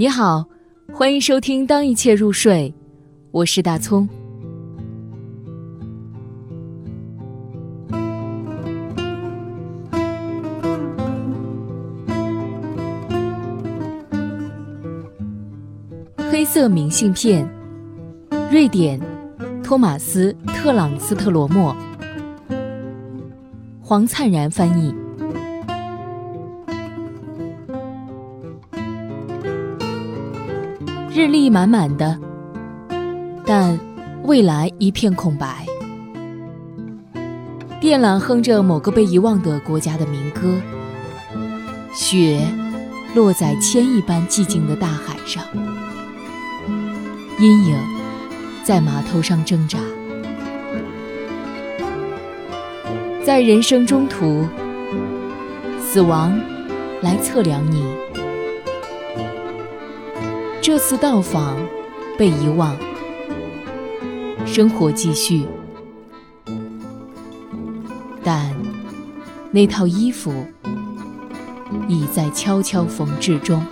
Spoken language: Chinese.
你好，欢迎收听《当一切入睡》，我是大葱。黑色明信片，瑞典，托马斯·特朗斯特罗莫，黄灿然翻译。日历满满的，但未来一片空白。电缆哼着某个被遗忘的国家的民歌，雪落在千亿般寂静的大海上，阴影在码头上挣扎。在人生中途，死亡来测量你。这次到访被遗忘，生活继续，但那套衣服已在悄悄缝制中。